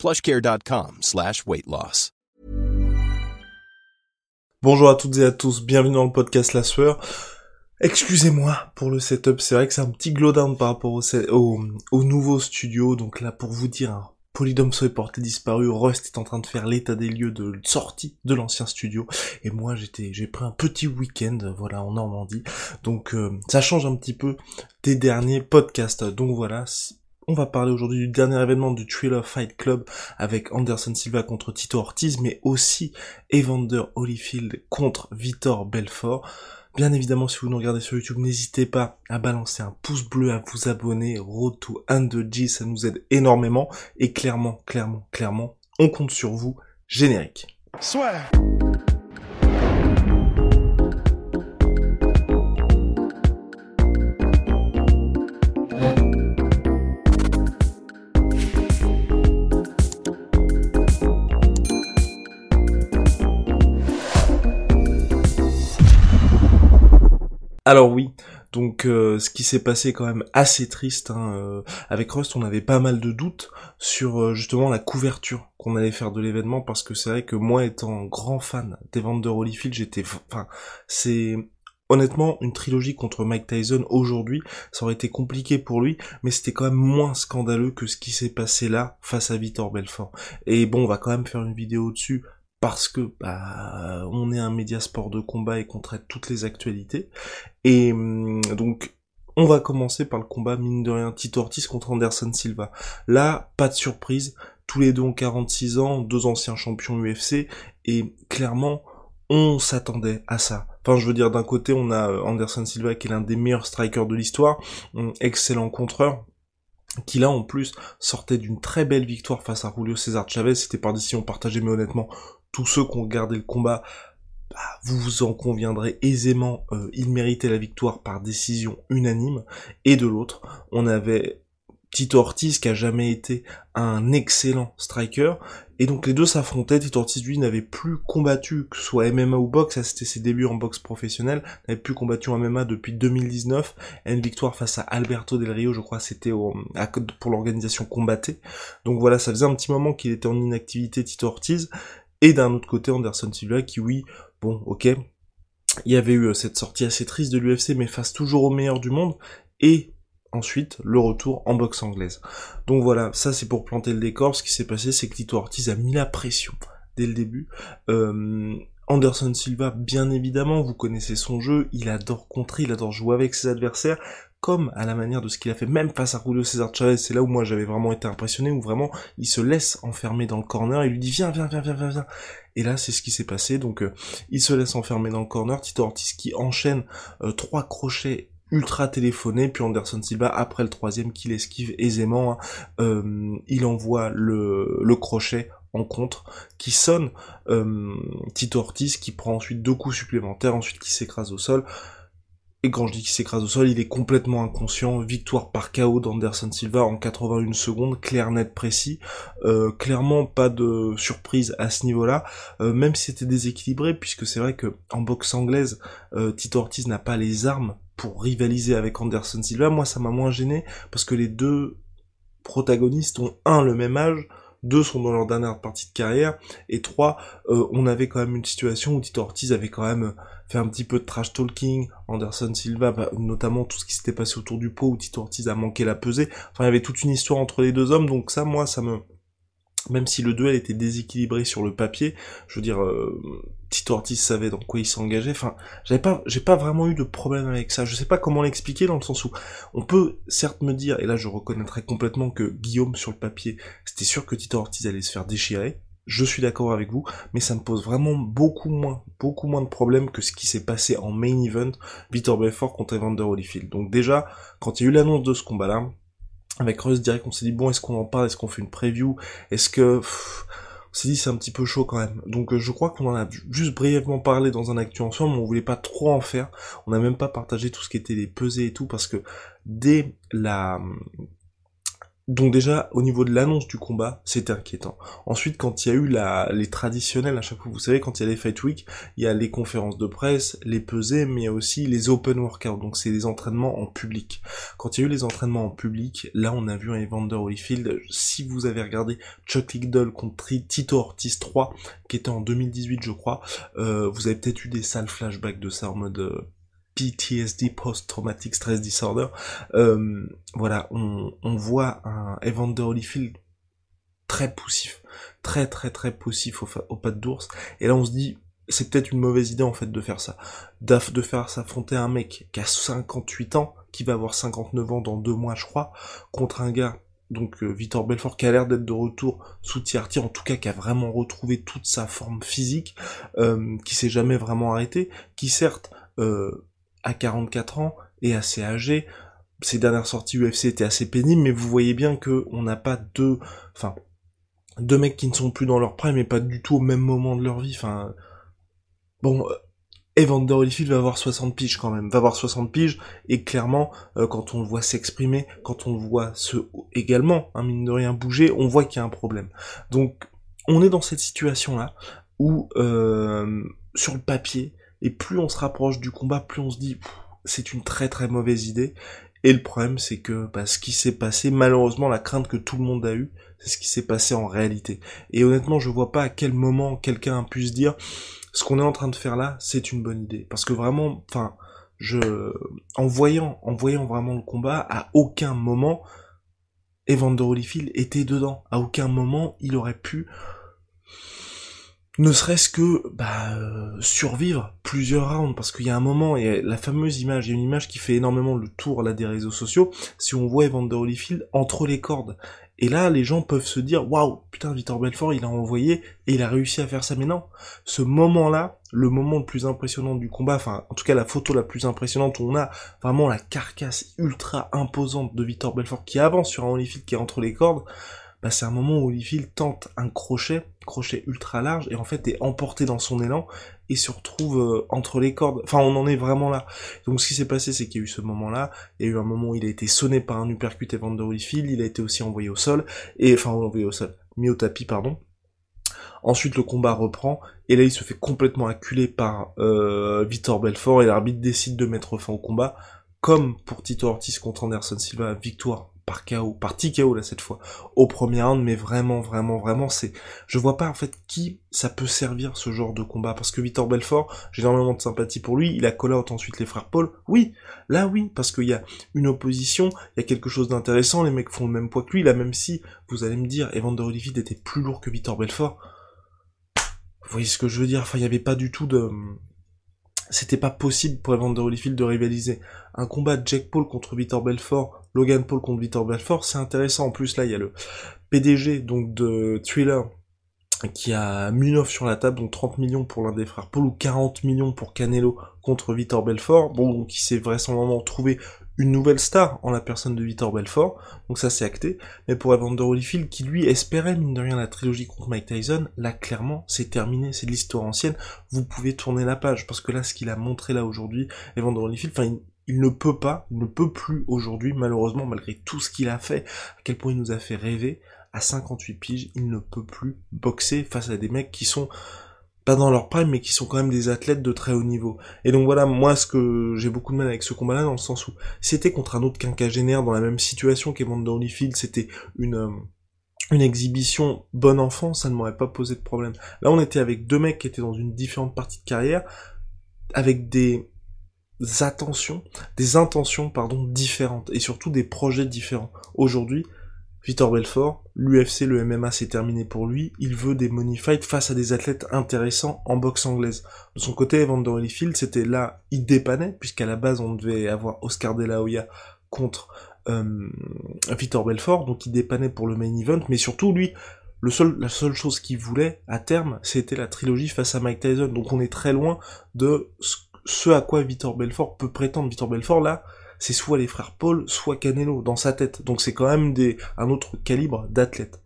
plushcare.com slash weight loss. Bonjour à toutes et à tous, bienvenue dans le podcast La Sueur. Excusez-moi pour le setup, c'est vrai que c'est un petit glowdown par rapport au, au, au, nouveau studio, donc là pour vous dire, hein, Polydome est porté disparu, Rust est en train de faire l'état des lieux de sortie de l'ancien studio, et moi j'étais, j'ai pris un petit week-end, voilà, en Normandie, donc euh, ça change un petit peu des derniers podcasts, donc voilà, on va parler aujourd'hui du dernier événement du Thriller Fight Club avec Anderson Silva contre Tito Ortiz, mais aussi Evander Holyfield contre Vitor Belfort. Bien évidemment, si vous nous regardez sur YouTube, n'hésitez pas à balancer un pouce bleu, à vous abonner. Road to 1 ça nous aide énormément. Et clairement, clairement, clairement, on compte sur vous. Générique. Soit. Alors oui, donc euh, ce qui s'est passé quand même assez triste. Hein, euh, avec Rust, on avait pas mal de doutes sur euh, justement la couverture qu'on allait faire de l'événement parce que c'est vrai que moi étant grand fan des ventes de Holyfield, j'étais, enfin, c'est honnêtement une trilogie contre Mike Tyson aujourd'hui, ça aurait été compliqué pour lui, mais c'était quand même moins scandaleux que ce qui s'est passé là face à Vitor Belfort. Et bon, on va quand même faire une vidéo dessus parce que bah, on est un média sport de combat et qu'on traite toutes les actualités. Et hum, donc on va commencer par le combat mine de rien Tito Ortiz contre Anderson Silva. Là, pas de surprise, tous les deux ont 46 ans, deux anciens champions UFC et clairement on s'attendait à ça. Enfin, je veux dire, d'un côté, on a euh, Anderson Silva qui est l'un des meilleurs strikers de l'histoire, excellent contreur, qui là en plus sortait d'une très belle victoire face à Julio César Chavez, c'était par décision partagée mais honnêtement tous ceux qui ont regardé le combat, bah, vous vous en conviendrez aisément, euh, il méritait la victoire par décision unanime. Et de l'autre, on avait Tito Ortiz qui a jamais été un excellent striker. Et donc les deux s'affrontaient. Tito Ortiz lui n'avait plus combattu, que ce soit MMA ou boxe, ça c'était ses débuts en boxe professionnelle, n'avait plus combattu en MMA depuis 2019. Et une victoire face à Alberto Del Rio, je crois c'était pour l'organisation Combatté. Donc voilà, ça faisait un petit moment qu'il était en inactivité Tito Ortiz. Et d'un autre côté, Anderson Silva qui, oui, bon, ok, il y avait eu euh, cette sortie assez triste de l'UFC, mais face toujours au meilleur du monde, et ensuite le retour en boxe anglaise. Donc voilà, ça c'est pour planter le décor. Ce qui s'est passé, c'est que Tito Ortiz a mis la pression dès le début. Euh, Anderson Silva, bien évidemment, vous connaissez son jeu, il adore contrer, il adore jouer avec ses adversaires, comme à la manière de ce qu'il a fait même face à Julio César Chavez, c'est là où moi j'avais vraiment été impressionné, où vraiment il se laisse enfermer dans le corner, il lui dit viens, viens, viens, viens, viens, viens. Et là c'est ce qui s'est passé, donc euh, il se laisse enfermer dans le corner, Tito Ortiz qui enchaîne euh, trois crochets ultra téléphonés, puis Anderson Silva après le troisième qu'il esquive aisément, hein, euh, il envoie le, le crochet en contre, qui sonne, Tito Ortiz qui prend ensuite deux coups supplémentaires, ensuite qui s'écrase au sol, et quand je dis qu'il s'écrase au sol, il est complètement inconscient. Victoire par KO d'Anderson Silva en 81 secondes, clair, net, précis. Euh, clairement pas de surprise à ce niveau-là, euh, même si c'était déséquilibré, puisque c'est vrai que en boxe anglaise, euh, Tito Ortiz n'a pas les armes pour rivaliser avec Anderson Silva. Moi, ça m'a moins gêné, parce que les deux protagonistes ont un le même âge, deux sont dans leur dernière partie de carrière, et trois, euh, on avait quand même une situation où Tito Ortiz avait quand même fait un petit peu de trash talking, Anderson Silva, bah, notamment tout ce qui s'était passé autour du pot où Tito Ortiz a manqué la pesée, enfin il y avait toute une histoire entre les deux hommes, donc ça moi ça me... Même si le duel était déséquilibré sur le papier, je veux dire, euh, Tito Ortiz savait dans quoi il s'engageait, enfin, j'avais pas, j'ai pas vraiment eu de problème avec ça, je sais pas comment l'expliquer dans le sens où, on peut certes me dire, et là je reconnaîtrai complètement que Guillaume sur le papier, c'était sûr que Tito Ortiz allait se faire déchirer, je suis d'accord avec vous, mais ça me pose vraiment beaucoup moins, beaucoup moins de problèmes que ce qui s'est passé en main event, Victor Belfort contre Evander Holyfield. Donc déjà, quand il y a eu l'annonce de ce combat-là, avec Russ direct on s'est dit bon est-ce qu'on en parle, est-ce qu'on fait une preview, est-ce que on s'est dit c'est un petit peu chaud quand même. Donc euh, je crois qu'on en a juste brièvement parlé dans un actu ensemble, mais on voulait pas trop en faire. On n'a même pas partagé tout ce qui était les pesées et tout, parce que dès la donc déjà, au niveau de l'annonce du combat, c'était inquiétant. Ensuite, quand il y a eu la, les traditionnels, à chaque fois, vous savez, quand il y a les Fight Week, il y a les conférences de presse, les pesées, mais il y a aussi les open workouts, donc c'est les entraînements en public. Quand il y a eu les entraînements en public, là, on a vu un Evander Holyfield, si vous avez regardé Chuck Liddell contre Tito Ortiz 3, qui était en 2018, je crois, euh, vous avez peut-être eu des sales flashbacks de ça en mode... Euh, PTSD, Post-Traumatic Stress Disorder, euh, voilà, on, on, voit un Evander Holyfield très poussif, très très très poussif au, au pas d'ours, et là on se dit, c'est peut-être une mauvaise idée en fait de faire ça, de faire s'affronter un mec qui a 58 ans, qui va avoir 59 ans dans deux mois je crois, contre un gars donc euh, Victor Belfort qui a l'air d'être de retour sous TRT, en tout cas qui a vraiment retrouvé toute sa forme physique, euh, qui s'est jamais vraiment arrêté, qui certes euh, à 44 ans et assez âgé. Ses dernières sorties UFC étaient assez pénibles, mais vous voyez bien que on n'a pas deux, enfin, deux mecs qui ne sont plus dans leur prime et pas du tout au même moment de leur vie. Enfin, bon, euh, Evander Holyfield va avoir 60 piges quand même, va avoir 60 piges, et clairement, euh, quand on le voit s'exprimer, quand on le voit se également, hein, mine de rien, bouger, on voit qu'il y a un problème. Donc, on est dans cette situation-là, où, euh, sur le papier, et plus on se rapproche du combat, plus on se dit c'est une très très mauvaise idée. Et le problème c'est que bah, ce qui s'est passé, malheureusement la crainte que tout le monde a eue, c'est ce qui s'est passé en réalité. Et honnêtement je vois pas à quel moment quelqu'un puisse dire ce qu'on est en train de faire là, c'est une bonne idée. Parce que vraiment, enfin, en voyant, en voyant vraiment le combat, à aucun moment, Evander Holyfield était dedans. À aucun moment, il aurait pu ne serait-ce que bah, euh, survivre plusieurs rounds, parce qu'il y a un moment, et la fameuse image, il y a une image qui fait énormément le tour là des réseaux sociaux, si on voit Evander Holyfield entre les cordes. Et là, les gens peuvent se dire, waouh, putain, Victor Belfort, il a envoyé et il a réussi à faire ça. Mais non, ce moment-là, le moment le plus impressionnant du combat, enfin, en tout cas, la photo la plus impressionnante où on a vraiment la carcasse ultra imposante de Victor Belfort qui avance sur un Holyfield qui est entre les cordes, bah, c'est un moment où Holyfield tente un crochet, crochet ultra large, et en fait est emporté dans son élan, et se retrouve euh, entre les cordes. Enfin, on en est vraiment là. Donc ce qui s'est passé, c'est qu'il y a eu ce moment-là, il y a eu un moment où il a été sonné par un uppercut Evander Holyfield, il a été aussi envoyé au sol, et enfin envoyé au sol, mis au tapis, pardon. Ensuite, le combat reprend, et là, il se fait complètement acculer par euh, Victor Belfort, et l'arbitre décide de mettre fin au combat, comme pour Tito Ortiz contre Anderson Silva, victoire par KO, par TKO là cette fois, au premier round, mais vraiment, vraiment, vraiment, c'est, je vois pas en fait qui ça peut servir ce genre de combat, parce que Victor Belfort, j'ai énormément de sympathie pour lui, il a out ensuite les frères Paul, oui, là oui, parce qu'il y a une opposition, il y a quelque chose d'intéressant, les mecs font le même poids que lui, là même si, vous allez me dire, Evander Holyfield était plus lourd que Victor Belfort, vous voyez ce que je veux dire, enfin il y avait pas du tout de, c'était pas possible pour Evander Holyfield de rivaliser. Un combat de Jack Paul contre Victor Belfort, Logan Paul contre Victor Belfort, c'est intéressant. En plus, là, il y a le PDG donc de Thriller qui a mis sur la table, donc 30 millions pour l'un des frères Paul ou 40 millions pour Canelo contre Victor Belfort, bon, qui s'est vraisemblablement trouvé une nouvelle star en la personne de Victor Belfort, donc ça c'est acté, mais pour Evander Holyfield, qui lui espérait mine de rien la trilogie contre Mike Tyson, là clairement c'est terminé, c'est de l'histoire ancienne, vous pouvez tourner la page, parce que là ce qu'il a montré là aujourd'hui, Evander Holyfield, enfin il ne peut pas, il ne peut plus aujourd'hui, malheureusement, malgré tout ce qu'il a fait, à quel point il nous a fait rêver, à 58 piges, il ne peut plus boxer face à des mecs qui sont pas dans leur prime, mais qui sont quand même des athlètes de très haut niveau. Et donc voilà, moi, ce que j'ai beaucoup de mal avec ce combat-là, dans le sens où c'était contre un autre quinquagénaire dans la même situation qu'Evander Holyfield, c'était une, euh, une exhibition bon enfant, ça ne m'aurait pas posé de problème. Là, on était avec deux mecs qui étaient dans une différente partie de carrière, avec des attentions, des intentions, pardon, différentes, et surtout des projets différents. Aujourd'hui, Victor Belfort, l'UFC, le MMA, c'est terminé pour lui. Il veut des money fights face à des athlètes intéressants en boxe anglaise. De son côté, Evander Holyfield, c'était là, il dépannait, puisqu'à la base, on devait avoir Oscar De La Hoya contre euh, Victor Belfort, donc il dépannait pour le main event, mais surtout, lui, la seule chose qu'il voulait, à terme, c'était la trilogie face à Mike Tyson. Donc on est très loin de ce à quoi Victor Belfort peut prétendre. Victor Belfort, là, c'est soit les frères Paul, soit Canelo, dans sa tête. Donc c'est quand même un autre calibre d'athlète.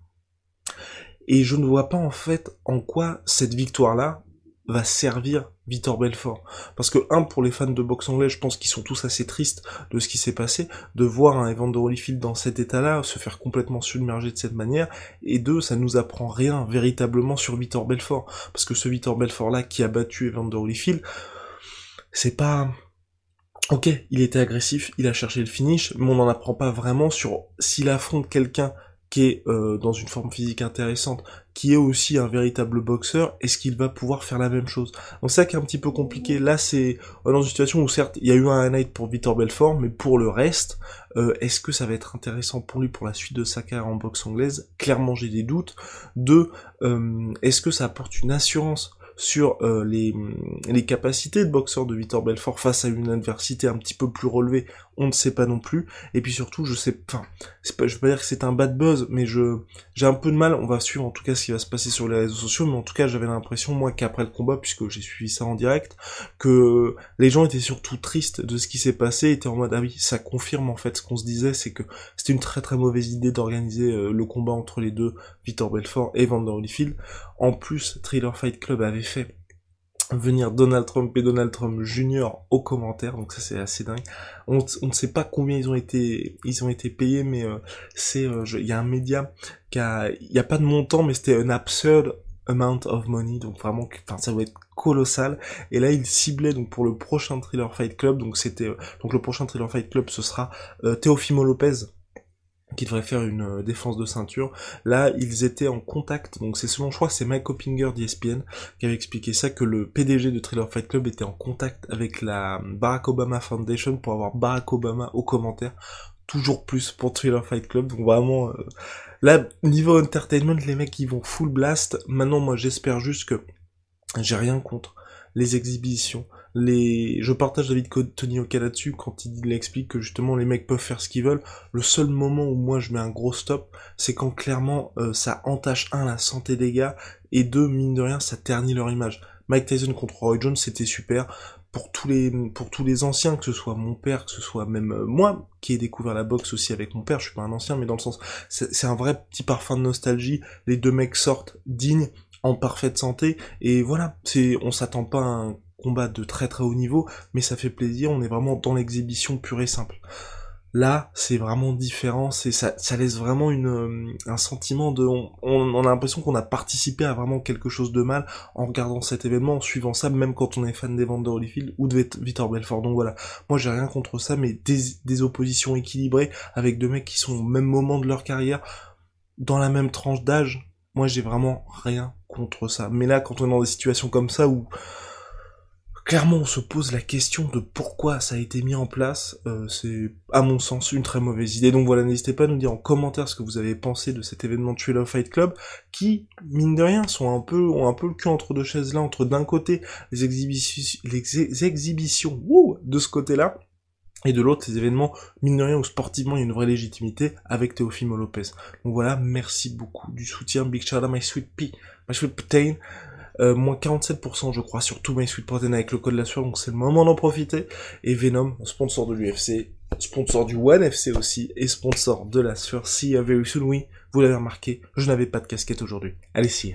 Et je ne vois pas en fait en quoi cette victoire-là va servir Vitor Belfort. Parce que, un, pour les fans de boxe anglais, je pense qu'ils sont tous assez tristes de ce qui s'est passé, de voir un Evander Holyfield dans cet état-là, se faire complètement submerger de cette manière, et deux, ça nous apprend rien véritablement sur Vitor Belfort. Parce que ce Vitor Belfort-là qui a battu Evander Holyfield, c'est pas... Ok, il était agressif, il a cherché le finish, mais on n'en apprend pas vraiment sur s'il affronte quelqu'un qui est euh, dans une forme physique intéressante, qui est aussi un véritable boxeur, est-ce qu'il va pouvoir faire la même chose? Donc ça qui est un petit peu compliqué. Là, c'est dans une situation où certes, il y a eu un night pour Victor Belfort, mais pour le reste, euh, est-ce que ça va être intéressant pour lui pour la suite de sa carrière en boxe anglaise? Clairement, j'ai des doutes. Deux, euh, est-ce que ça apporte une assurance sur euh, les, les capacités de boxeur de Victor Belfort face à une adversité un petit peu plus relevée, on ne sait pas non plus. Et puis surtout, je sais, enfin, pas, je veux pas dire que c'est un bad buzz, mais je, j'ai un peu de mal. On va suivre en tout cas ce qui va se passer sur les réseaux sociaux, mais en tout cas, j'avais l'impression moi qu'après le combat, puisque j'ai suivi ça en direct, que les gens étaient surtout tristes de ce qui s'est passé, étaient en mode ah oui, ça confirme en fait ce qu'on se disait, c'est que c'était une très très mauvaise idée d'organiser euh, le combat entre les deux, Victor Belfort et Vander Holyfield. En plus, Thriller Fight Club avait fait venir Donald Trump et Donald Trump Jr. aux commentaires, donc ça c'est assez dingue. On, ne sait pas combien ils ont été ils ont été payés, mais euh, c'est euh, il y a un média qui a il y a pas de montant, mais c'était un absurd amount of money, donc vraiment enfin ça doit être colossal. Et là il ciblait donc pour le prochain Thriller Fight Club, donc c'était donc le prochain Thriller Fight Club ce sera euh, Teofimo Lopez qui devrait faire une euh, défense de ceinture. Là, ils étaient en contact, donc c'est selon je crois c'est Mike Hoppinger d'ESPN qui avait expliqué ça, que le PDG de Thriller Fight Club était en contact avec la Barack Obama Foundation pour avoir Barack Obama aux commentaires. Toujours plus pour Thriller Fight Club, donc vraiment... Euh, là, niveau entertainment, les mecs ils vont full blast. Maintenant, moi j'espère juste que j'ai rien contre les exhibitions, je partage David Tony Oka là-dessus quand il explique que justement les mecs peuvent faire ce qu'ils veulent. Le seul moment où moi je mets un gros stop, c'est quand clairement euh, ça entache un la santé des gars et deux mine de rien ça ternit leur image. Mike Tyson contre Roy Jones c'était super pour tous les pour tous les anciens que ce soit mon père que ce soit même euh, moi qui ai découvert la boxe aussi avec mon père je suis pas un ancien mais dans le sens c'est un vrai petit parfum de nostalgie les deux mecs sortent dignes en parfaite santé et voilà c'est on s'attend pas à un de très très haut niveau, mais ça fait plaisir, on est vraiment dans l'exhibition pure et simple. Là, c'est vraiment différent, c'est ça, laisse vraiment une, euh, un sentiment de, on, a l'impression qu'on a participé à vraiment quelque chose de mal en regardant cet événement, en suivant ça, même quand on est fan des de Holyfield ou de Victor Belfort. Donc voilà, moi j'ai rien contre ça, mais des, des oppositions équilibrées avec deux mecs qui sont au même moment de leur carrière, dans la même tranche d'âge, moi j'ai vraiment rien contre ça. Mais là, quand on est dans des situations comme ça où clairement on se pose la question de pourquoi ça a été mis en place, euh, c'est à mon sens une très mauvaise idée. Donc voilà, n'hésitez pas à nous dire en commentaire ce que vous avez pensé de cet événement de of Fight Club, qui, mine de rien, sont un peu, ont un peu le cul entre deux chaises là, entre d'un côté les exhibitions, les exhibitions de ce côté-là, et de l'autre, les événements, mine de rien, où sportivement il y a une vraie légitimité avec Teofimo Lopez. Donc voilà, merci beaucoup du soutien, Big shout out my sweet pea, my sweet protein. Euh, moins 47% je crois sur tout My Sweet Protein avec le code de la sueur, donc c'est le moment d'en profiter. Et Venom, sponsor de l'UFC, sponsor du One FC aussi, et sponsor de la sueur. Si very soon, oui, vous l'avez remarqué, je n'avais pas de casquette aujourd'hui. Allez, si.